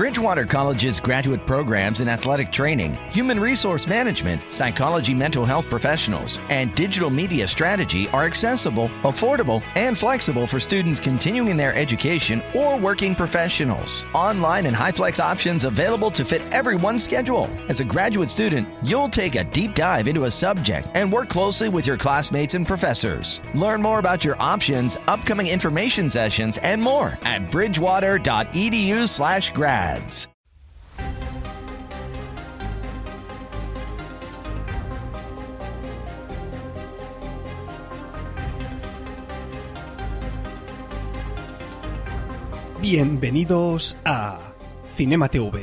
Bridgewater College's graduate programs in athletic training, human resource management, psychology mental health professionals, and digital media strategy are accessible, affordable, and flexible for students continuing their education or working professionals. Online and high flex options available to fit everyone's schedule. As a graduate student, you'll take a deep dive into a subject and work closely with your classmates and professors. Learn more about your options, upcoming information sessions, and more at bridgewater.edu Bienvenidos a Cinema TV.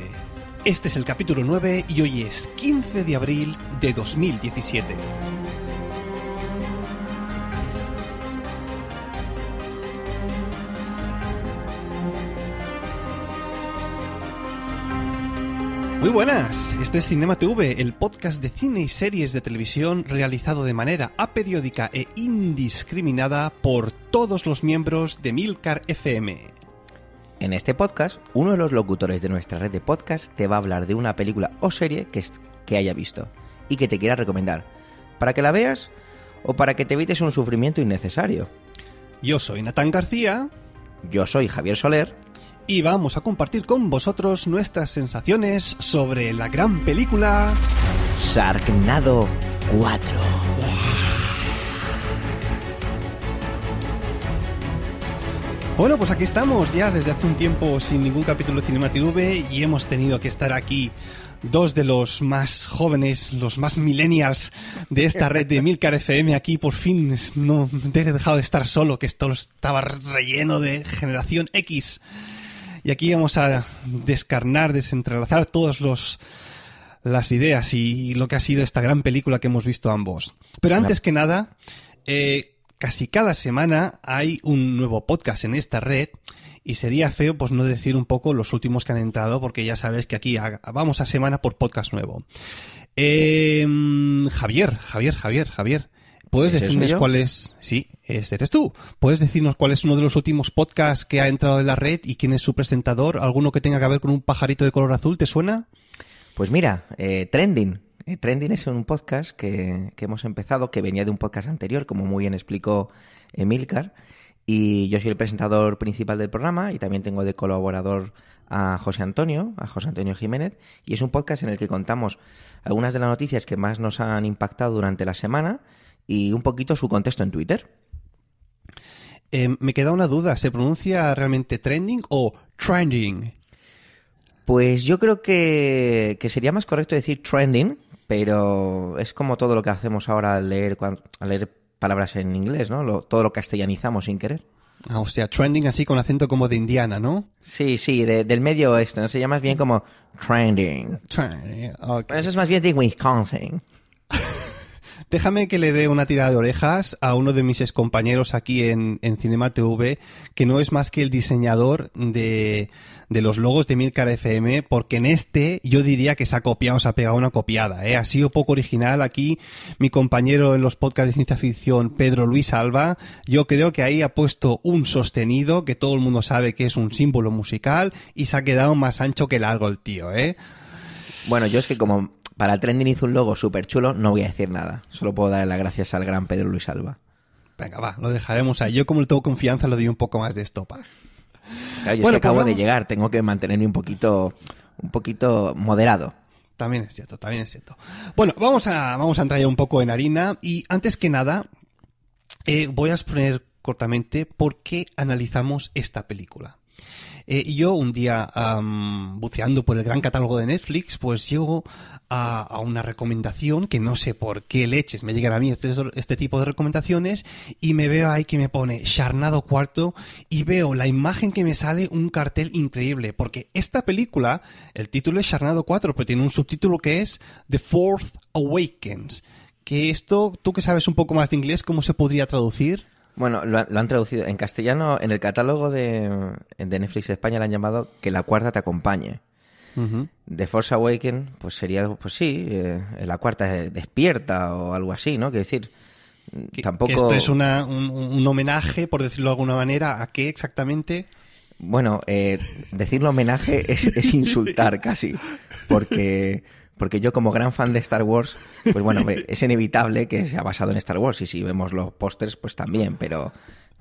Este es el capítulo 9 y hoy es 15 de abril de 2017. Muy buenas, esto es Cinema TV, el podcast de cine y series de televisión realizado de manera aperiódica e indiscriminada por todos los miembros de Milcar FM. En este podcast, uno de los locutores de nuestra red de podcast te va a hablar de una película o serie que, que haya visto y que te quiera recomendar, para que la veas o para que te evites un sufrimiento innecesario. Yo soy Natán García Yo soy Javier Soler y vamos a compartir con vosotros nuestras sensaciones sobre la gran película Sharknado 4. Bueno, pues aquí estamos ya desde hace un tiempo sin ningún capítulo de Cinema TV y hemos tenido que estar aquí dos de los más jóvenes, los más millennials de esta red de Milcar FM. Aquí por fin no he dejado de estar solo, que esto estaba relleno de generación X. Y aquí vamos a descarnar, desentrelazar todas los las ideas y lo que ha sido esta gran película que hemos visto ambos. Pero antes que nada, eh, casi cada semana hay un nuevo podcast en esta red y sería feo pues no decir un poco los últimos que han entrado porque ya sabes que aquí a- vamos a semana por podcast nuevo. Eh, Javier, Javier, Javier, Javier. ¿Puedes ¿Ese soy decirnos cuál es? Sí, este eres tú. ¿Puedes decirnos cuál es uno de los últimos podcasts que ha entrado en la red y quién es su presentador? ¿Alguno que tenga que ver con un pajarito de color azul? ¿Te suena? Pues mira, eh, Trending. Eh, Trending es un podcast que, que hemos empezado, que venía de un podcast anterior, como muy bien explicó Emilcar. Y yo soy el presentador principal del programa y también tengo de colaborador a José Antonio, a José Antonio Jiménez. Y es un podcast en el que contamos algunas de las noticias que más nos han impactado durante la semana y un poquito su contexto en Twitter. Eh, me queda una duda. ¿Se pronuncia realmente trending o trending? Pues yo creo que, que sería más correcto decir trending, pero es como todo lo que hacemos ahora al leer, al leer palabras en inglés, ¿no? Lo- todo lo castellanizamos sin querer. Ah, o sea, trending así con acento como de indiana, ¿no? Sí, sí, de- del medio oeste, ¿no? Se llama más bien como trending. Trending. Eso es más bien de Wisconsin. Déjame que le dé una tirada de orejas a uno de mis excompañeros aquí en, en Cinema TV, que no es más que el diseñador de, de los logos de Milcar FM, porque en este yo diría que se ha copiado, se ha pegado una copiada. ¿eh? Ha sido poco original aquí mi compañero en los podcasts de ciencia ficción, Pedro Luis Alba. Yo creo que ahí ha puesto un sostenido, que todo el mundo sabe que es un símbolo musical, y se ha quedado más ancho que largo el tío, ¿eh? Bueno, yo es que como para el trending hizo un logo súper chulo, no voy a decir nada. Solo puedo darle las gracias al gran Pedro Luis Alba. Venga, va, lo dejaremos ahí. Yo como le tengo confianza, lo doy un poco más de estopa. Claro, yo Bueno, es que acabo pues de llegar, tengo que mantenerme un poquito, un poquito moderado. También es cierto, también es cierto. Bueno, vamos a, vamos a entrar ya un poco en harina y antes que nada eh, voy a exponer cortamente por qué analizamos esta película. Eh, y yo un día am, buceando por el gran catálogo de Netflix, pues llego a, a una recomendación que no sé por qué leches me llegan a mí este, este tipo de recomendaciones y me veo ahí que me pone Charnado Cuarto y veo la imagen que me sale un cartel increíble porque esta película, el título es Charnado 4, pero tiene un subtítulo que es The Fourth Awakens. Que esto, tú que sabes un poco más de inglés, ¿cómo se podría traducir? Bueno, lo, han- lo han traducido en castellano, en el catálogo de, de Netflix España le han llamado Que la cuarta te acompañe. Ujú. The Force Awaken, pues sería, pues sí, eh, la cuarta despierta o algo así, ¿no? Quiero decir, Que, tampoco... que esto es una- un, un homenaje, por decirlo de alguna manera, ¿a qué exactamente? Bueno, eh, decirlo homenaje es, es insultar casi, porque, porque yo como gran fan de Star Wars, pues bueno, es inevitable que se ha basado en Star Wars y si vemos los pósters, pues también, pero,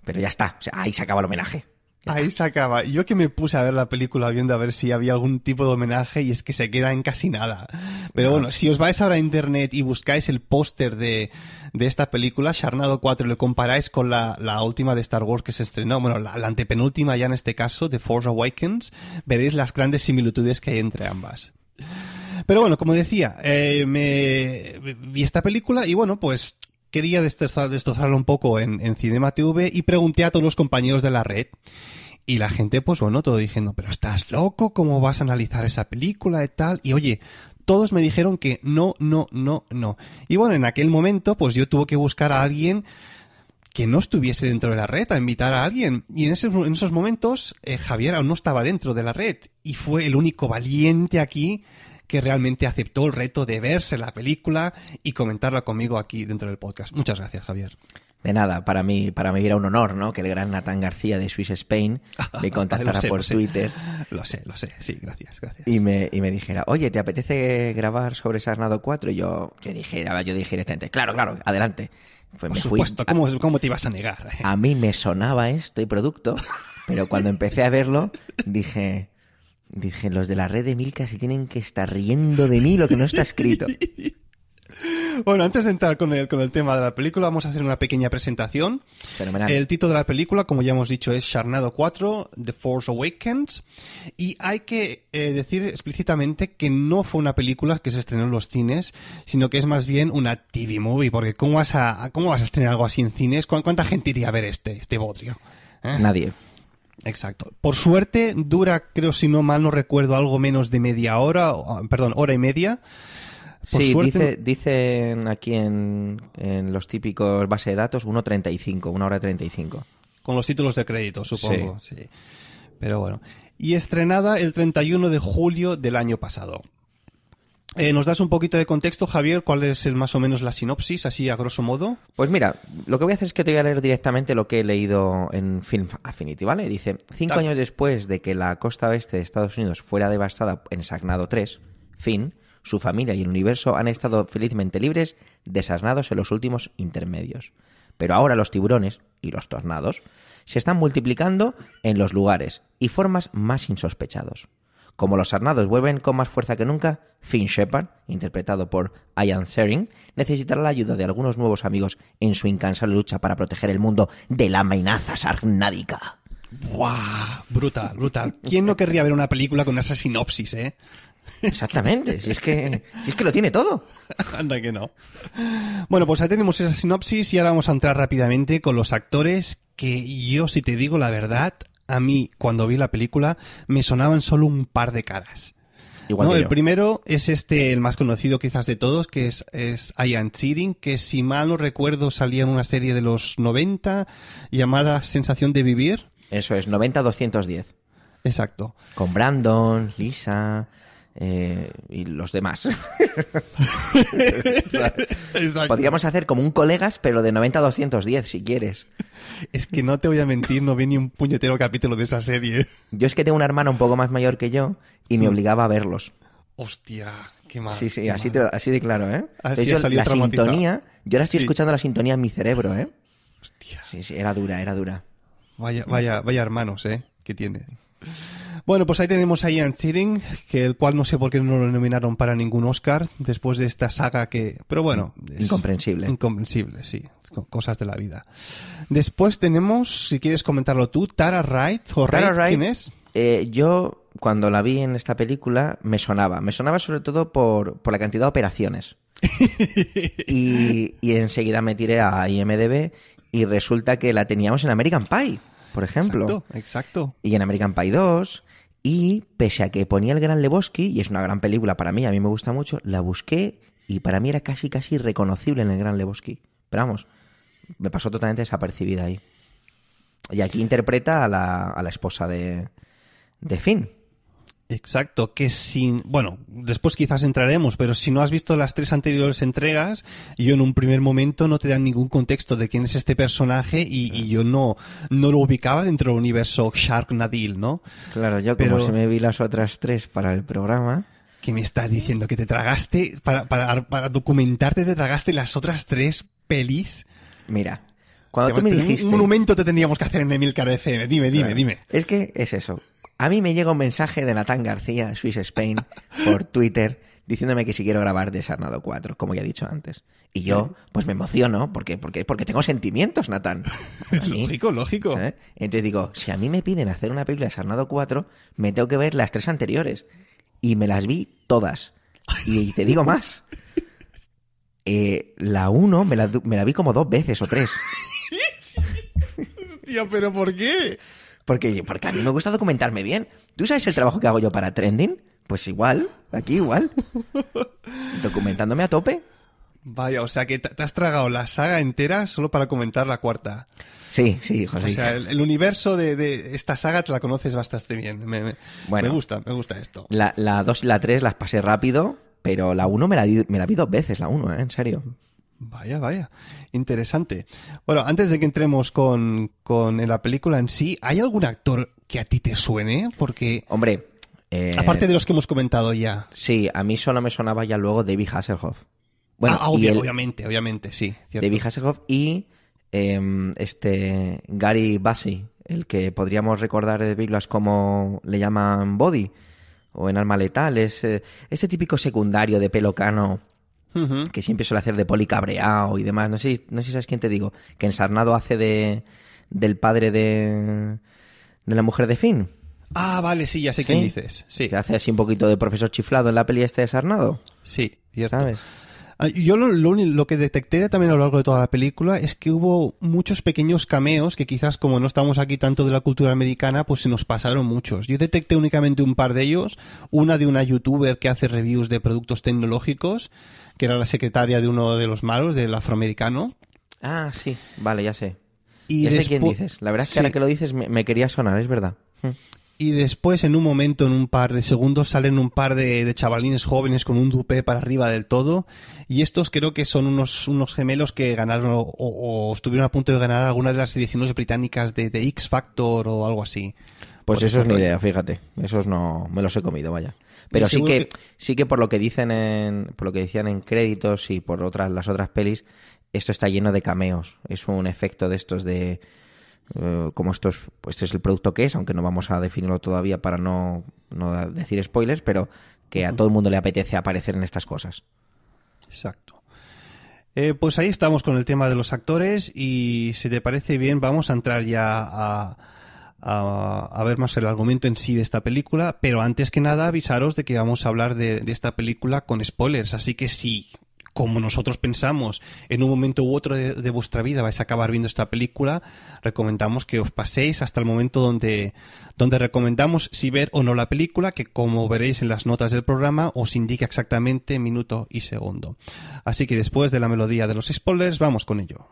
pero ya está, o sea, ahí se acaba el homenaje. Ahí se acaba. Yo que me puse a ver la película viendo a ver si había algún tipo de homenaje y es que se queda en casi nada. Pero No. bueno, si os vais ahora a internet y buscáis el póster de, de esta película, Sharnado 4, y lo comparáis con la, la última de Star Wars que se estrenó, bueno, la, la antepenúltima ya en este caso, The Force Awakens, veréis las grandes similitudes que hay entre ambas. Pero bueno, como decía, eh, me vi esta película y bueno, pues quería destrozar, destrozarla un poco en, en Cinema TV y pregunté a todos los compañeros de la red. Y la gente, pues bueno, todo diciendo, pero estás loco, ¿cómo vas a analizar esa película y tal? Y oye, todos me dijeron que no, no, no, no. Y bueno, en aquel momento, pues yo tuve que buscar a alguien que no estuviese dentro de la red, a invitar a alguien. Y en, en esos momentos, eh, Javier aún no estaba dentro de la red. Y fue el único valiente aquí que realmente aceptó el reto de verse la película y comentarla conmigo aquí dentro del podcast. Muchas gracias, Javier. De nada, para mí, para mí era un honor, ¿no? Que el gran Natán García de Swiss Spain me contactara sé, por lo sé. Twitter Lo sé, lo sé. Sí, gracias, gracias. y me, y me dijera, oye, ¿te apetece grabar sobre Sarnado 4? Y yo, yo dije, yo dije directamente, claro, claro, adelante. Pues Por fui. supuesto, ¿cómo, ¿cómo te ibas a negar? A mí me sonaba esto y producto, pero cuando empecé a verlo, dije, dije, los de la red de Milka se tienen que estar riendo de mí lo que no está escrito. Bueno, antes de entrar con el, con el tema de la película, vamos a hacer una pequeña presentación. Fenomenal. El título de la película, como ya hemos dicho, es Sharnado 4, The Force Awakens. Y hay que eh, decir explícitamente que no fue una película que se estrenó en los cines, sino que es más bien una TV movie, porque ¿cómo vas a, cómo vas a estrenar algo así en cines? ¿Cu- ¿Cuánta gente iría a ver este, este bodrio? ¿Eh? Nadie. Exacto. Por suerte, dura, creo, si no mal no recuerdo, algo menos de media hora, o, perdón, hora y media. Por Sí, suerte- dice, dicen aquí en, en los típicos base de datos 1.35, una hora 35. Con los títulos de crédito, supongo. Sí. Pero bueno. Y estrenada el 31 de julio del año pasado. Eh, ¿Nos das un poquito de contexto, Javier? ¿Cuál es el, más o menos la sinopsis, así a grosso modo? Pues mira, lo que voy a hacer es que te voy a leer directamente lo que he leído en Film Affinity, ¿vale? Dice, cinco años después de que la costa oeste de Estados Unidos fuera devastada en Sarnado 3, Finn, su familia y el universo han estado felizmente libres de Sarnados en los últimos intermedios. Pero ahora los tiburones y los tornados se están multiplicando en los lugares y formas más insospechados. Como los sarnados vuelven con más fuerza que nunca, Finn Shepard, interpretado por Ian Searing, necesitará la ayuda de algunos nuevos amigos en su incansable lucha para proteger el mundo de la amenaza sarnádica. ¡Buah! Brutal, brutal. ¿Quién no querría ver una película con esa sinopsis, eh? Exactamente, si es que, si es que lo tiene todo. Anda que no. Bueno, pues ahí tenemos esa sinopsis y ahora vamos a entrar rápidamente con los actores que yo, si te digo la verdad, a mí cuando vi la película me sonaban solo un par de caras. Igual No, el primero es este, el más conocido quizás de todos, que es, es Ian Cheering, que si mal no recuerdo salía en una serie de los 90 llamada Sensación de Vivir. Eso es, 90-210. Exacto. Con Brandon, Lisa eh, y los demás. Podríamos hacer como un colegas, pero de 90-210 si quieres. Es que no te voy a mentir, no vi ni un puñetero capítulo de esa serie. Yo es que tengo una hermana un poco más mayor que yo y me obligaba a verlos. Hostia, qué mal. Sí, sí, qué así, te- así de claro, ¿eh? Así de hecho, la sintonía, yo ahora estoy Sí. escuchando la sintonía en mi cerebro, ¿eh? Hostia. Sí, sí, era dura, era dura. Vaya, vaya, vaya hermanos, ¿eh? Que tiene. Bueno, pues ahí tenemos a Ian Cheering, que el cual no sé por qué no lo nominaron para ningún Oscar después de esta saga que... Pero bueno... es Incomprensible. Incomprensible, sí. co- Cosas de la vida. Después tenemos, si quieres comentarlo tú, Tara Wright. ¿O Tara Wright, Wright, ¿Quién es? eh, yo, cuando la vi en esta película, me sonaba. Me sonaba sobre todo por, por la cantidad de operaciones. y, y enseguida me tiré a IMDB y resulta que la teníamos en American Pie, por ejemplo. Exacto, exacto. y en American Pie 2. Y pese a que ponía el Gran Lebowski, y es una gran película para mí, a mí me gusta mucho, la busqué y para mí era casi casi irreconocible en el Gran Lebowski. Pero vamos, me pasó totalmente desapercibida ahí. Y aquí interpreta a la, a la esposa de, de Finn. Exacto, que sin, bueno, después quizás entraremos, pero si no has visto las tres anteriores entregas, yo en un primer momento no te dan ningún contexto de quién es este personaje y, y yo no, no lo ubicaba dentro del universo Shark Nadil, ¿no? Claro, yo Pero- como se me vi las otras tres para el programa, ¿Qué me estás diciendo? ¿Que te tragaste, para, para, para documentarte, te tragaste las otras tres pelis? mira, cuando tú me dijiste... Un monumento te tendríamos que hacer en Emilcar FM. Dime, dime, Claro. dime. Es que es eso. A mí me llega un mensaje de Natán García, Swiss Spain, por Twitter, diciéndome que si quiero grabar Desarnado 4, como ya he dicho antes. Y yo, pues me emociono, porque, porque, porque tengo sentimientos, Natán. Lógico, lógico. ¿sabes? Entonces digo, si a mí me piden hacer una película de Desarnado 4, me tengo que ver las tres anteriores. Y me las vi todas. Y te digo más. Eh, la 1 me la, me la vi como dos veces o tres. Tío, pero ¿por qué? Porque, porque a mí me gusta documentarme bien. ¿Tú sabes el trabajo que hago yo para Trending? Pues igual, aquí igual. Documentándome a tope. Vaya, o sea que te has tragado la saga entera solo para comentar la cuarta. Sí, sí, José. O sea, el, el universo de, de esta saga te la conoces bastante bien. Me, me- Bueno. me gusta, me gusta esto. La, la 2 y la 3 las pasé rápido, pero la 1 me la, di- me la vi dos veces, la 1, ¿eh? En serio. Vaya, vaya. Interesante. Bueno, antes de que entremos con, con la película en sí, ¿hay algún actor que a ti te suene? Porque, Hombre, eh, aparte de los que hemos comentado ya. Sí, a mí solo me sonaba ya luego David Hasselhoff. Bueno, Ah, el- obviamente, obviamente, sí. cierto. David Hasselhoff y em, este Gary Busey, el que podríamos recordar de películas como le llaman Body o en Alma Letal, es eh, ese típico secundario de pelo cano Que siempre suele hacer de poli cabreado y demás. No sé, no sé si sabes quién te digo, que en Sarnado hace de del padre de de la mujer de Finn, Ah, vale, sí, ya sé ¿Sí? quién dices. Sí, que hace así un poquito de profesor chiflado en la peli este de Sarnado, sí, cierto. ¿sabes? Ah, Yo lo, lo que detecté también a lo largo de toda la película es que hubo muchos pequeños cameos que quizás como no estamos aquí tanto de la cultura americana, pues se nos pasaron muchos. Yo detecté únicamente un par de ellos, una de una youtuber que hace reviews de productos tecnológicos, que era la secretaria de uno de los malos, del afroamericano. Ah, sí, vale, ya sé. Y ya sé quién dices. La verdad es que Sí. ahora que lo dices me, me quería sonar, es verdad. Mm. Y después, en un momento, en un par de segundos, salen un par de, de chavalines jóvenes con un dupé para arriba del todo. Y estos creo que son unos, unos gemelos que ganaron o, o estuvieron a punto de ganar alguna de las ediciones británicas de, de X Factor o algo así. Pues eso es ni rollo. idea, fíjate. Esos no me los he comido, vaya. Pero sí que, que- sí que por lo que dicen en, por lo que decían en créditos y por otras las otras pelis, esto está lleno de cameos. Es un efecto de estos de eh, como esto es, pues este es el producto que es, aunque no vamos a definirlo todavía para no, no decir spoilers, pero que a todo el mundo le apetece aparecer en estas cosas. Exacto. Eh, pues ahí estamos con el tema de los actores y si te parece bien vamos a entrar ya a, a, ver más el argumento en sí de esta película, pero antes que nada avisaros de que vamos a hablar de, de esta película con spoilers, así que si como nosotros pensamos en un momento u otro de, de vuestra vida vais a acabar viendo esta película, recomendamos que os paséis hasta el momento donde, donde recomendamos si ver o no la película, que como veréis en las notas del programa os indica exactamente minuto y segundo. Así que después de la melodía de los spoilers, vamos con ello.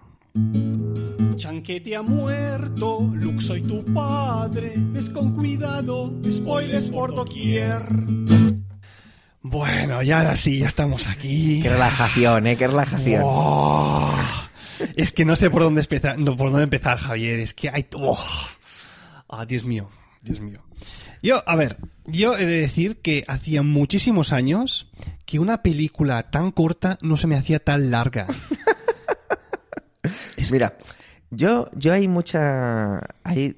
Chanquete ha muerto, Luke soy tu padre, ves con cuidado, spoilers por doquier. Bueno, y ahora sí, ya estamos aquí. Qué relajación, ¿eh? Qué relajación. ¡Oh! Es que no sé por dónde empezar, no, por dónde empezar, Javier. Es que hay. ¡Oh! Ah, Dios mío, Dios mío. Yo, a ver, yo he de decir que hacía muchísimos años que una película tan corta no se me hacía tan larga. Mira, yo, yo hay mucha. Hay,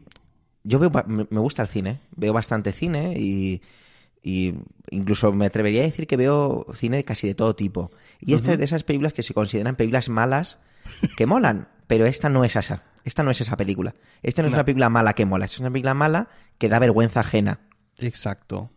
yo veo, me gusta el cine, veo bastante cine y, y incluso me atrevería a decir que veo cine casi de todo tipo. Y esta es de esas películas que se consideran películas malas que molan, pero esta no es esa. Esta no es esa película. Esta no es No. una película mala que mola, esta es una película mala que da vergüenza ajena. Exacto.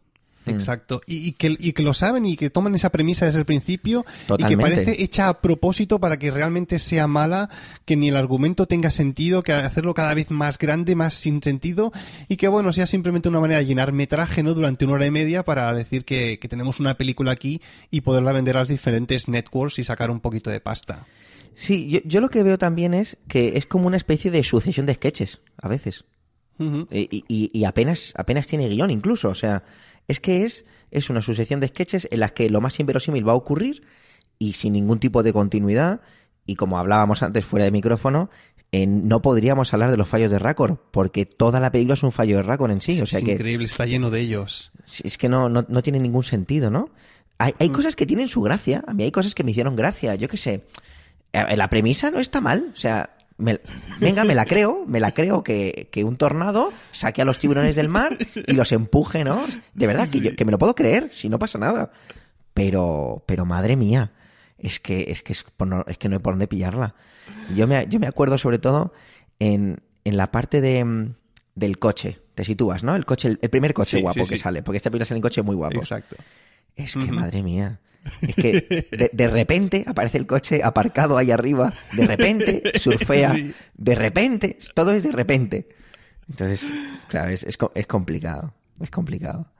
Mm. Exacto. Y, y que, y que lo saben y que toman esa premisa desde el principio y que parece hecha a propósito para que realmente sea mala, que ni el argumento tenga sentido, que hacerlo cada vez más grande, más sin sentido y que bueno, sea simplemente una manera de llenar metraje, ¿no? Durante una hora y media para decir que, que tenemos una película aquí y poderla vender a las diferentes networks y sacar un poquito de pasta. Sí, yo, yo lo que veo también es que es como una especie de sucesión de sketches, a veces. Ujú. y, y- y apenas, apenas tiene guion incluso. O sea, es que es, es una sucesión de sketches en las que lo más inverosímil va a ocurrir y sin ningún tipo de continuidad. Y como hablábamos antes fuera de micrófono, eh, no podríamos hablar de los fallos de Raccord, porque toda la película es un fallo de Raccord en sí. O sea es que increíble, está lleno de ellos. Es que no, no, no tiene ningún sentido, ¿no? Hay, hay cosas que tienen su gracia. A mí hay cosas que me hicieron gracia. Yo qué sé. Eh, La premisa no está mal. O sea, me- venga, me la creo. Me la creo que, que un tornado saque a los tiburones del mar y los empuje, ¿no? De verdad, que, yo- que me lo puedo creer, si no pasa nada. Pero, pero madre mía. Es que, es que, es, no, es que no hay por dónde pillarla. Yo me, yo me acuerdo sobre todo en, en la parte de, mm, del coche. Te sitúas, ¿no? El coche, el, el primer coche Sí, guapo sí, que sí. sale. Porque esta película sale en coche muy guapo. Exacto. Es que, madre mía. Es que de, de repente aparece el coche aparcado ahí arriba. De repente surfea. Sí. De repente. Todo es de repente. Entonces, claro, es, es, es complicado. Es complicado.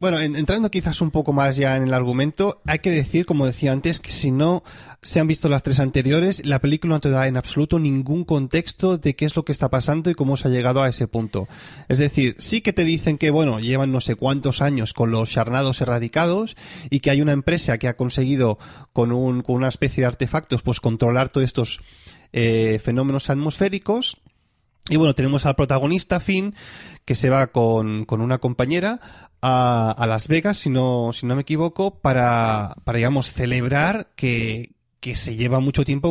Bueno, en- entrando quizás un poco más ya en el argumento, hay que decir, como decía antes, que si no se han visto las tres anteriores, la película no te da en absoluto ningún contexto de qué es lo que está pasando y cómo se ha llegado a ese punto. Es decir, sí que te dicen que, bueno, llevan no sé cuántos años con los charnados erradicados y que hay una empresa que ha conseguido con, un, con una especie de artefactos, pues controlar todos estos eh, fenómenos atmosféricos. Y bueno, tenemos al protagonista, Finn, que se va con, con una compañera a, a Las Vegas, si no, si no me equivoco, para, para digamos, celebrar que, que se lleva mucho tiempo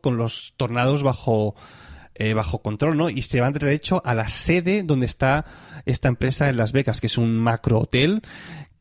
con los tornados bajo, eh, bajo control, ¿no? Y se van derecho a la sede donde está esta empresa en Las Vegas, que es un macro hotel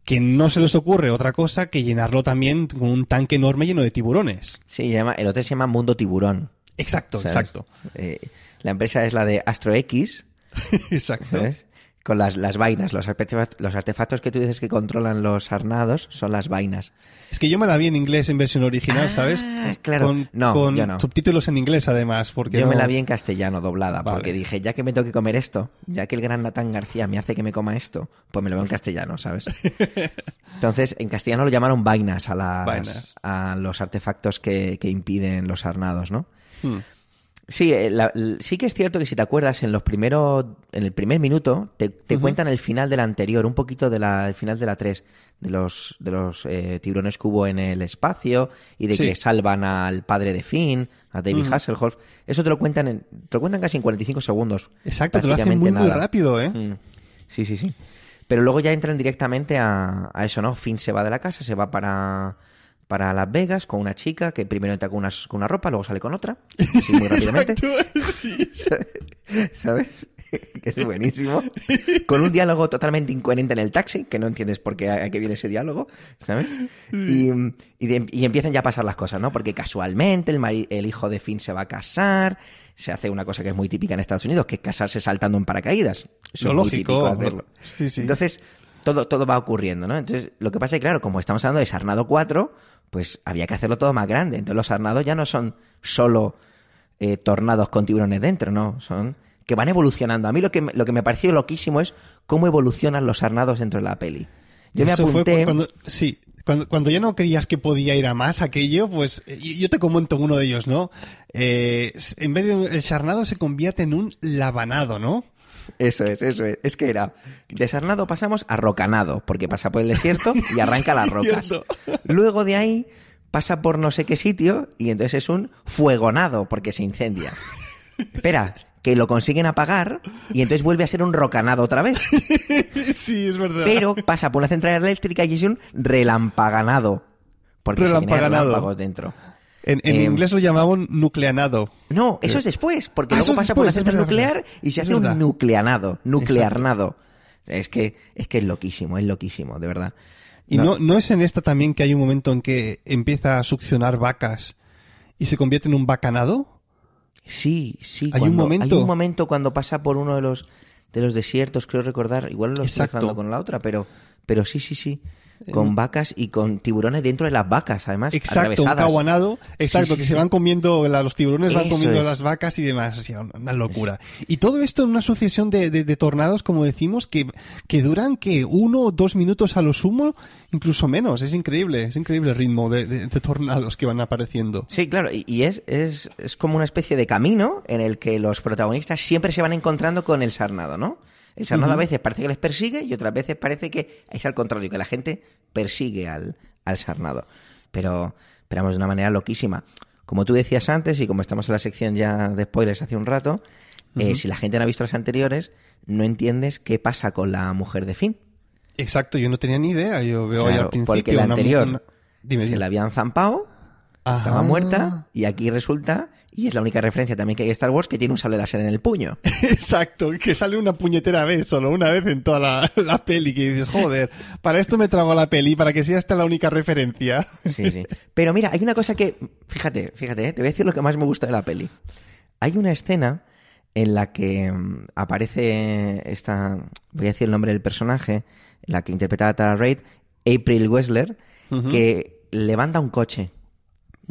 que no se les ocurre otra cosa que llenarlo también con un tanque enorme lleno de tiburones. Sí, llama- el hotel se llama Mundo Tiburón. Exacto, ¿sabes? exacto. Eh, la empresa es la de Astro X, Exacto. ¿sabes? Con las, las vainas, los artefactos, los artefactos que tú dices que controlan los arnados son las vainas. Es que yo me la vi en inglés en versión original, Ah, ¿sabes? claro. Con, No, con yo no. subtítulos en inglés, además. Porque Yo me la vi en castellano doblada, Vale. porque dije, ya que me tengo que comer esto, ya que el gran Natán García me hace que me coma esto, pues me lo veo en castellano, ¿sabes? Entonces, en castellano lo llamaron vainas a, las, Vainas. a los artefactos que, que impiden los arnados, ¿no? Hmm. Sí, eh, la- sí que es cierto que si te acuerdas, en los primeros, en el primer minuto, te, te cuentan el final de la anterior, un poquito de la, el final de la 3, de los, de los eh, tiburones que hubo en el espacio y de Sí. que salvan al padre de Finn, a David Hasselhoff. Eso te lo cuentan en, te lo cuentan casi en 45 segundos. Exacto, te lo hacen muy, muy rápido, ¿eh? Mm. Sí, sí, sí. Pero luego ya entran directamente a, a eso, ¿no? Finn se va de la casa, se va para, para Las Vegas con una chica que primero entra con, unas- con una ropa, luego sale con otra, así muy rápidamente. Exacto, sí. ¿Sabes? que es buenísimo. Con un diálogo totalmente incoherente en el taxi, que no entiendes por qué a, qué viene ese diálogo, ¿sabes? Y, y de- y empiezan ya a pasar las cosas, ¿no? Porque casualmente el, mari- el hijo de Finn se va a casar, se hace una cosa que es muy típica en Estados Unidos, que es casarse saltando en paracaídas. Eso Lo es lógico, hacerlo. sí, sí. Entonces, todo, todo va ocurriendo, ¿no? Entonces, lo que pasa es que, claro, como estamos hablando de Sarnado 4, pues había que hacerlo todo más grande. Entonces, los Sarnados ya no son solo eh, tornados con tiburones dentro, no, son que van evolucionando. A mí lo que, me- lo que me pareció loquísimo es cómo evolucionan los sarnados dentro de la peli. Yo me Eso apunté... cu- cuando, sí, cuando, cuando ya no creías que podía ir a más aquello, pues eh, yo yo te comento uno de ellos, ¿no? Eh, en vez de un- el charnado se convierte en un labanado, ¿no? Eso es, eso es. Es que era, de sarnado pasamos a rocanado, porque pasa por el desierto y arranca las rocas. Luego de ahí pasa por no sé qué sitio y entonces es un fuegonado, porque se incendia. Espera, que lo consiguen apagar y entonces vuelve a ser un rocanado otra vez. sí, es verdad. Pero pasa por una central eléctrica y es un relampaganado. Porque se Relampaganado. relámpagos dentro. En en eh, inglés lo llamaban nucleanado. No, eso es después, porque Ah, luego pasa por es central nuclear verdad. y se hace un nucleanado, nuclearnado. Es que, es que es loquísimo, es loquísimo, de verdad. Y no. no es en esta también que hay un momento en que empieza a succionar vacas y se convierte en un bacanado. Sí, sí. Hay un momento- Hay un momento cuando pasa por uno de los de los desiertos, creo recordar. Igual lo estoy Exacto. con la otra, pero, pero sí, sí, sí. Con vacas y con tiburones dentro de las vacas, además. Exacto, un caguanado, exacto, Sí, sí, que sí. se van comiendo, la- los tiburones van comiendo es. las vacas y demás, una locura. Y todo esto en una sucesión de, de- de tornados, como decimos, que, que duran que uno o dos minutos a lo sumo, incluso menos, es increíble, es increíble el ritmo de tornados que van apareciendo. Sí, claro, y, y es, es, es como una especie de camino en el que los protagonistas siempre se van encontrando con el sarnado, ¿no? El sarnado a veces parece que les persigue y otras veces parece que es al contrario, que la gente persigue al, al sarnado. Pero, pero vamos, de una manera loquísima. Como tú decías antes, y como estamos en la sección ya de spoilers hace un rato, eh, si la gente no ha visto las anteriores, no entiendes qué pasa con la mujer de Finn. Exacto, yo no tenía ni idea, yo veo Claro, al principio porque la anterior una- Dime, se dime. la habían zampado, estaba Ajá. muerta, y aquí resulta, y es la única referencia también que hay en Star Wars, que tiene un sable láser en el puño. Exacto, que sale una puñetera vez, solo una vez en toda la, la peli, que dices, joder, para esto me trago la peli, para que sea esta la única referencia. Sí, sí. Pero mira, hay una cosa que, fíjate, fíjate, ¿eh? te voy a decir lo que más me gusta de la peli. Hay una escena en la que mm, aparece esta, voy a decir el nombre del personaje, la que interpretaba a Tara Reid, April Wessler, que levanta un coche.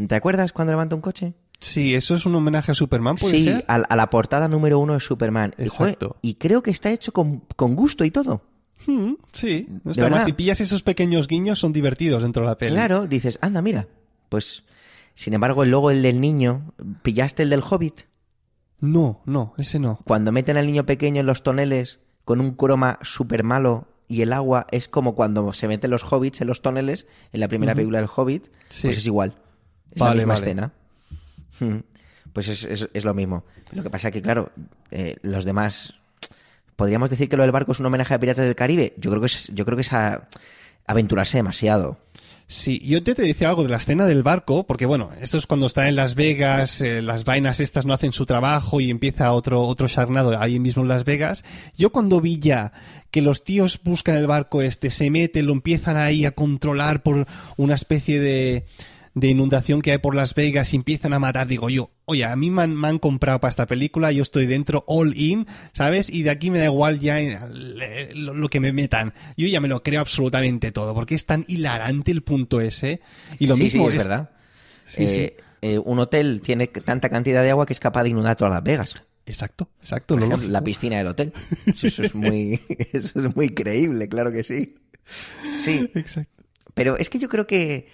¿Te acuerdas cuando levanta un coche? Sí, eso es un homenaje a Superman, ¿puede sí, ser? A, a la portada número uno de Superman. Exacto. y creo que está hecho con, con gusto y todo. Mm, sí, no. Si pillas esos pequeños guiños, son divertidos dentro de la peli. Claro, dices, anda, mira. Pues, sin embargo, luego el del niño, ¿pillaste el del Hobbit? No, no, ese no. Cuando meten al niño pequeño en los toneles con un croma súper malo y el agua es como cuando se meten los hobbits en los toneles en la primera película del Hobbit, Sí. pues es igual. Es Vale, la misma vale. escena. Hmm. Pues es, es- lo mismo. Lo que pasa es que, claro, eh, los demás... ¿Podríamos decir que lo del barco es un homenaje a Piratas del Caribe? Yo creo que es, yo creo que es a- aventurarse demasiado. Sí, yo te, te decía algo de la escena del barco, porque bueno, esto es cuando está en Las Vegas, eh, las vainas estas no hacen su trabajo y empieza otro, otro charnado ahí mismo en Las Vegas. Yo cuando vi ya que los tíos buscan el barco este, se meten, lo empiezan ahí a controlar por una especie de, de inundación que hay por Las Vegas y empiezan a matar, digo yo, oye, a mí me han, me han comprado para esta película, yo estoy dentro, all in, ¿sabes? Y de aquí me da igual ya eh, lo, lo que me metan. Yo ya me lo creo absolutamente todo, porque es tan hilarante el punto ese. Y lo sí, mismo sí, es, verdad. Sí. Eh, eh, un hotel tiene tanta cantidad de agua que es capaz de inundar todas Las Vegas. Exacto, exacto. Por ejemplo, la piscina del hotel. Eso es muy, eso es muy creíble, claro que sí. Sí, Exacto. pero es que yo creo que,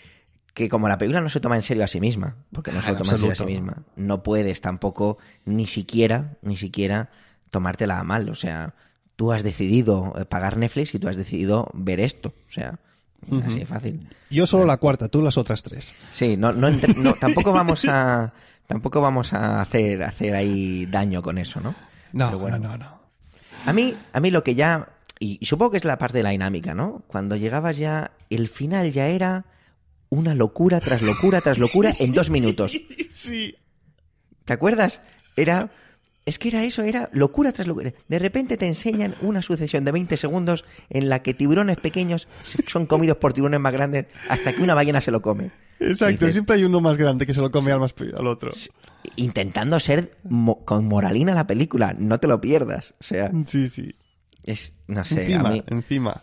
que como la película no se toma en serio a sí misma, porque no se Ah, lo toma en serio a sí misma, no puedes tampoco ni siquiera, ni siquiera tomártela a mal. O sea, tú has decidido eh, pagar Netflix y tú has decidido ver esto. O sea, así de fácil. Yo solo la cuarta, tú las otras tres. Sí, no, no, entre- no, tampoco vamos a tampoco vamos a hacer hacer ahí daño con eso, ¿no? No, Pero bueno. no, no, no. A mí, a mí lo que ya y, y supongo que es la parte de la dinámica, ¿no? Cuando llegabas ya el final ya era una locura tras locura tras locura en dos minutos. Sí. ¿Te acuerdas? Era es que era eso, era locura tras locura. De repente te enseñan una sucesión de 20 segundos en la que tiburones pequeños son comidos por tiburones más grandes hasta que una ballena se lo come. Exacto, Dices, siempre hay uno más grande que se lo come al más al otro. intentando ser mo- con moralina la película, no te lo pierdas. O sea, Sí, sí. es, no sé, encima, a mí, encima.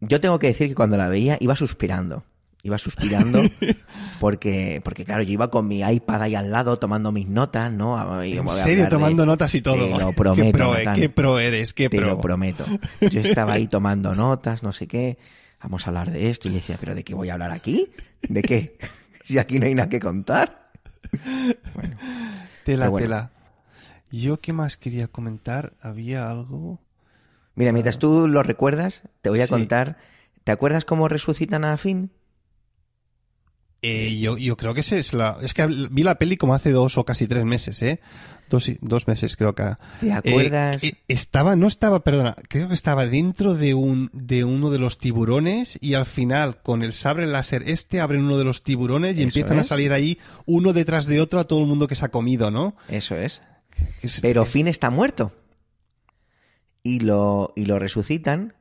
yo tengo que decir que cuando la veía iba suspirando. Iba suspirando porque, porque claro, yo iba con mi iPad ahí al lado tomando mis notas, ¿no? Y En serio, de- tomando notas y todo. Te lo prometo, Qué pro, Natán. qué pro eres, qué Te pro. lo prometo. Yo estaba ahí tomando notas, no sé qué. Vamos a hablar de esto. Y yo decía, ¿pero de qué voy a hablar aquí? ¿De qué? Si aquí no hay nada que contar. Bueno, Tela, bueno. tela. Yo qué más quería comentar, había algo. mira, mientras tú lo recuerdas, te voy a Sí. contar. ¿Te acuerdas cómo resucitan a Finn? Eh, yo, yo creo que ese es la. Es que vi la peli como hace dos o casi tres meses, ¿eh? Dos, dos meses creo que. ¿Te acuerdas? Eh, eh, estaba, no estaba, perdona, creo que estaba dentro de un de uno de los tiburones y al final con el sable láser este abren uno de los tiburones y Eso empiezan a salir ahí uno detrás de otro a todo el mundo que se ha comido, ¿no? Eso es. Es- Pero es- Finn está muerto. Y lo, y lo resucitan.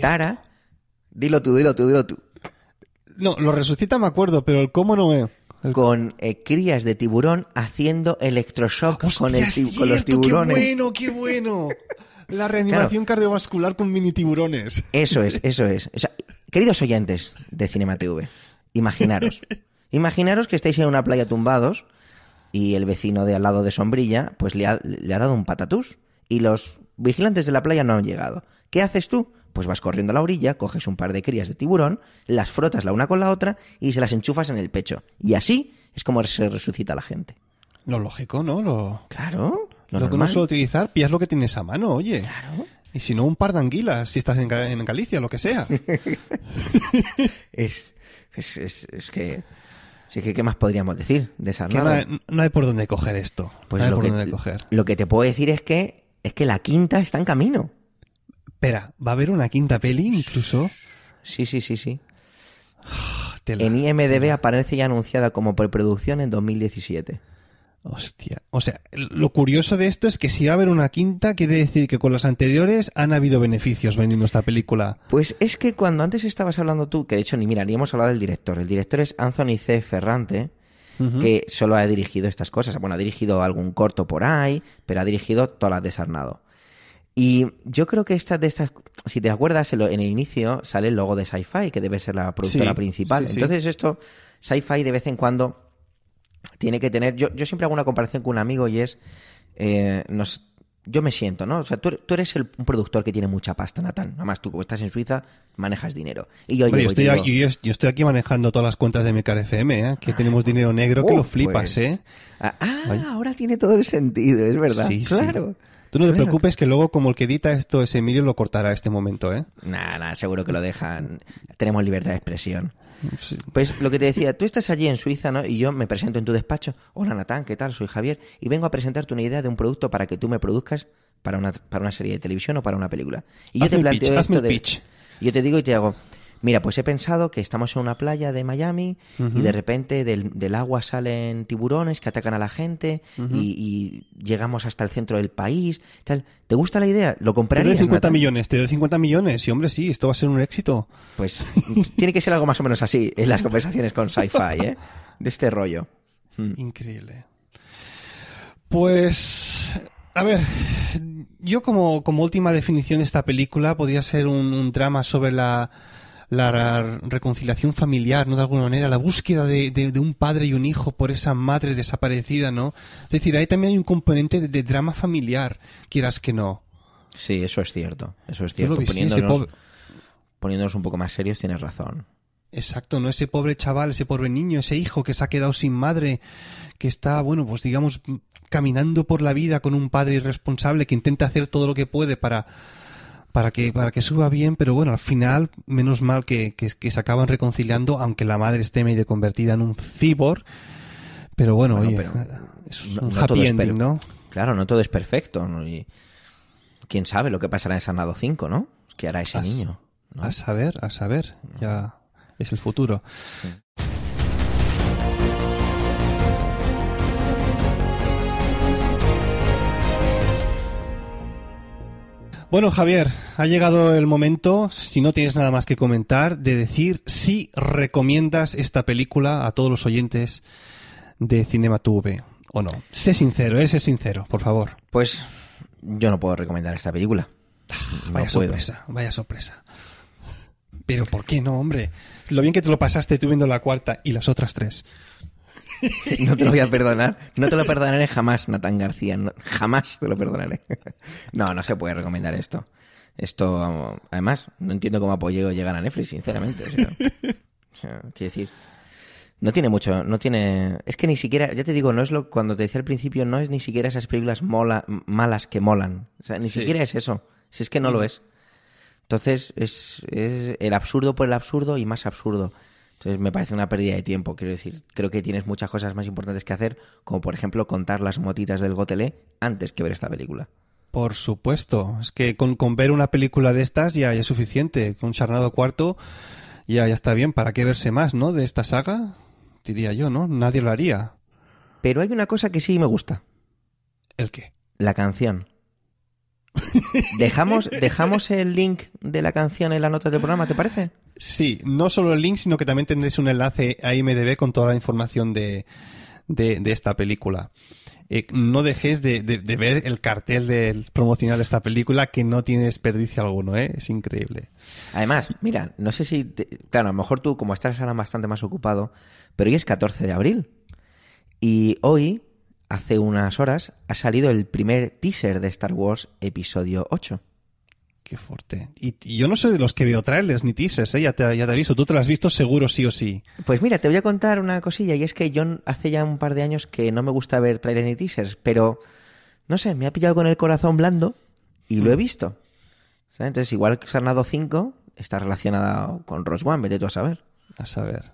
Tara. Dilo tú, dilo tú, dilo tú. No, lo resucita me acuerdo, pero el cómo no me. con eh, crías de tiburón haciendo electroshock con, el con los tiburones. ¡Qué bueno, qué bueno! La reanimación cardiovascular con mini tiburones. Eso es, eso es. O sea, queridos oyentes de Cinema TV, imaginaros. Imaginaros que estáis en una playa tumbados y el vecino de al lado de sombrilla pues le ha, le ha dado un patatús y los vigilantes de la playa no han llegado. ¿Qué haces tú? Pues vas corriendo a la orilla, coges un par de crías de tiburón, las frotas la una con la otra y se las enchufas en el pecho. Y así es como se resucita la gente. Lo lógico, ¿no? Lo, Claro, lo, lo que uno normal. suele utilizar, pillas lo que tienes a mano, oye. Claro. Y si no, un par de anguilas, si estás en, en Galicia, lo que sea. Es, es, es, es que... Sí, que, ¿Qué más podríamos decir? Que Desarmado. no, hay, no hay por dónde coger esto. Pues no hay lo por que, dónde coger. lo que te puedo decir es que es que la quinta está en camino. Espera, ¿va a haber una quinta peli incluso? Sí, sí, sí, sí. Tela. En IMDB aparece ya anunciada como preproducción en 2017. Hostia. O sea, lo curioso de esto es que si va a haber una quinta, quiere decir que con las anteriores han habido beneficios vendiendo esta película. Pues es que cuando antes estabas hablando tú, que de hecho ni mira, ni hemos hablado del director. El director es Anthony C. Ferrante, Que solo ha dirigido estas cosas. Bueno, ha dirigido algún corto por ahí, pero ha dirigido todas las de Sarnado. Y yo creo que estas de estas, si te acuerdas, en, el inicio sale el logo de Sci-Fi, que debe ser la productora Sí, principal. sí, sí. Entonces esto, Sci-Fi de vez en cuando tiene que tener... Yo, yo siempre hago una comparación con un amigo y es... eh, nos, yo me siento, ¿no? O sea, tú, tú eres el, un productor que tiene mucha pasta, Natán. Nada más tú, como estás en Suiza, manejas dinero. Y yo, yo, estoy yo, yo estoy aquí manejando todas las cuentas de Mecar FM, ¿eh? que tenemos dinero negro que lo flipas, pues, ¿eh? Ah, ah, ahora tiene todo el sentido, es verdad. Sí, sí. claro. Tú no te Claro. preocupes que luego como el que edita esto es Emilio lo cortará este momento, ¿eh? Nah, nah, seguro que lo dejan. Tenemos libertad de expresión. Pues lo que te decía, tú estás allí en Suiza, ¿no? Y yo me presento en tu despacho. Hola, Natán, ¿qué tal? Soy Javier. Y vengo a presentarte una idea de un producto para que tú me produzcas para una, para una serie de televisión o para una película. Y yo Hazme te pitch, planteo esto de... pitch. Yo te digo y te hago... Mira, pues he pensado que estamos en una playa de Miami y de repente del, del agua salen tiburones que atacan a la gente y, y llegamos hasta el centro del país. Tal. ¿Te gusta la idea? ¿Lo Te doy comprarías? 50 Natán? millones, te doy 50 millones y hombre, sí, esto va a ser un éxito. Pues tiene que ser algo más o menos así en las conversaciones con sci-fi, ¿eh? De este rollo. Increíble. Pues, a ver, yo como, como última definición de esta película podría ser un, un drama sobre la, la reconciliación familiar, ¿no? De alguna manera, la búsqueda de, de- de un padre y un hijo por esa madre desaparecida, ¿no? Es decir, ahí también hay un componente de, de drama familiar, quieras que no. Sí, eso es cierto. Eso es cierto. Poniéndonos, pobre- poniéndonos un poco más serios, tienes razón. Exacto, ¿no? Ese pobre chaval, ese pobre niño, ese hijo que se ha quedado sin madre, que está, bueno, pues digamos, caminando por la vida con un padre irresponsable que intenta hacer todo lo que puede para, para que, para que suba bien, pero bueno, al final, menos mal que, que, que se acaban reconciliando, aunque la madre esté medio convertida en un cyborg. Pero bueno, Bueno, oye, pero es un no happy ending, ¿no? Claro, no todo es perfecto. ¿no? Y quién sabe lo que pasará en Sanado 5, ¿no? ¿Qué hará ese As- niño? ¿no? A saber, a saber, ya es el futuro. Bueno, Javier, ha llegado el momento, si no tienes nada más que comentar, de decir si recomiendas esta película a todos los oyentes de Cinema TV o no. Sé sincero, eh, sé sincero, por favor. Pues yo no puedo recomendar esta película. No Vaya puedo. sorpresa, vaya sorpresa. Pero ¿por qué no, hombre? Lo bien que te lo pasaste tú viendo la cuarta y las otras tres. No te lo voy a perdonar. No te lo perdonaré jamás, Natán García. No- jamás te lo perdonaré. No, no se puede recomendar esto. Esto, además, no entiendo cómo ha podido llegar a Netflix, sinceramente. O sea, o sea, quiero decir, no tiene mucho, no tiene... Es que ni siquiera, ya te digo, no es lo cuando te decía al principio, no es ni siquiera esas películas mola, malas que molan. O sea, ni Sí. siquiera es eso. Si es que no lo es. Entonces, es, es el absurdo por el absurdo y más absurdo. Entonces, me parece una pérdida de tiempo. Quiero decir, creo que tienes muchas cosas más importantes que hacer, como por ejemplo contar las motitas del Gotelé antes que ver esta película. Por supuesto. Es que con, con ver una película de estas ya, ya es suficiente. Con Charnado Cuarto ya, ya está bien. ¿Para qué verse más, no? De esta saga, diría yo, ¿no? Nadie lo haría. Pero hay una cosa que sí me gusta. ¿El qué? La canción. ¿Dejamos, ¿Dejamos el link de la canción en las notas del programa, te parece? Sí, no solo el link, sino que también tendréis un enlace a IMDB con toda la información de, de, esta película. Eh, no dejéis de, de, ver el cartel del promocional de esta película que no tiene desperdicio alguno, ¿eh? Es increíble. Además, mira, no sé si... Claro, a lo mejor tú, como estás ahora bastante más ocupado, pero hoy es 14 de abril. Y hoy, hace unas horas, ha salido el primer teaser de Star Wars Episodio 8. Qué fuerte. Y, y, yo no soy de los que veo trailers ni teasers, ¿eh? ya, te, ya te aviso. Tú te lo has visto seguro sí o sí. Pues mira, te voy a contar una cosilla. Y es que yo hace ya un par de años que no me gusta ver trailers ni teasers. Pero, no sé, me ha pillado con el corazón blando y lo he visto. ¿Sabes? Entonces, igual que Sarnado 5 está relacionada con Ross One, vete tú a saber. A saber.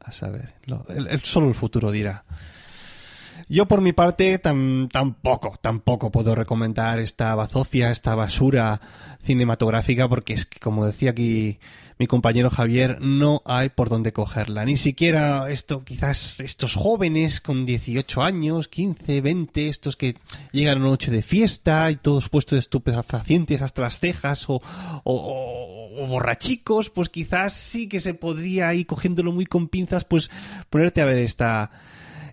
A saber. Lo, el, el, solo el futuro dirá. Yo por mi parte tam, tampoco, tampoco puedo recomendar esta bazofia, esta basura cinematográfica porque es que, como decía aquí mi compañero Javier, no hay por dónde cogerla. Ni siquiera esto, quizás estos jóvenes con 18 años, 15, 20, estos que llegan a una noche de fiesta y todos puestos de estupefacientes hasta las cejas o, o, o, o borrachicos, pues quizás sí que se podría ir cogiéndolo muy con pinzas, pues ponerte a ver esta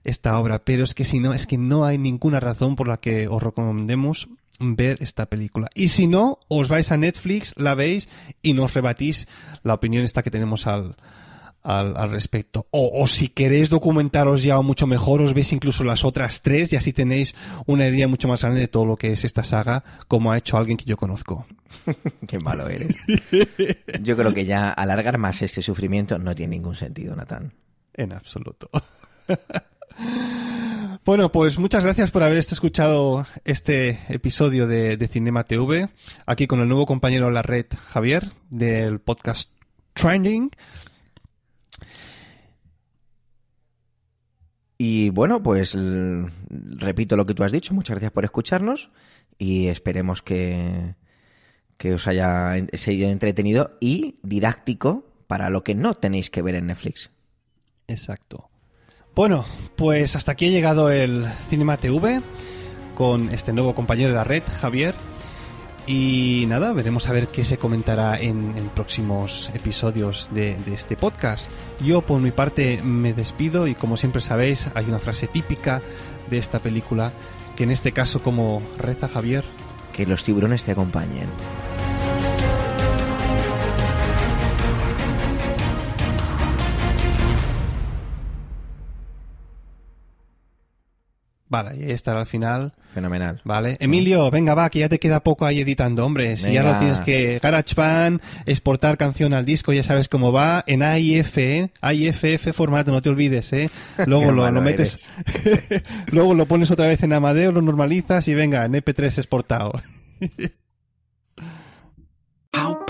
esta obra, pero es que si no, es que no hay ninguna razón por la que os recomendemos ver esta película. Y si no, os vais a Netflix, la veis y nos rebatís la opinión esta que tenemos al, al, al respecto. O, o, si queréis documentaros ya mucho mejor, os veis incluso las otras tres y así tenéis una idea mucho más grande de todo lo que es esta saga, como ha hecho alguien que yo conozco. Qué malo eres. Yo creo que ya alargar más este sufrimiento no tiene ningún sentido, Natán. En absoluto. Bueno, pues muchas gracias por haber escuchado este episodio de, de, Cinema TV, aquí con el nuevo compañero de la red, Javier, del podcast Trending. Y bueno, pues repito lo que tú has dicho, muchas gracias por escucharnos y esperemos que, que os haya sido entretenido y didáctico para lo que no tenéis que ver en Netflix. Exacto. Bueno, pues hasta aquí ha llegado el Cinema TV con este nuevo compañero de la red, Javier. Y nada, veremos a ver qué se comentará en, próximos episodios de, de, este podcast. Yo por mi parte me despido y como siempre sabéis hay una frase típica de esta película que en este caso como reza Javier. Que los tiburones te acompañen. Vale, y ahí estará al final. Fenomenal. Vale. Emilio, venga, va, que ya te queda poco ahí editando, hombre. Si venga. ya lo tienes que. GarageBand, exportar canción al disco, ya sabes cómo va. En AIF, ¿eh? AIFF formato, no te olvides, ¿eh? Luego lo, lo, metes. Luego lo pones otra vez en Amadeo, lo normalizas y venga, en EP3 exportado.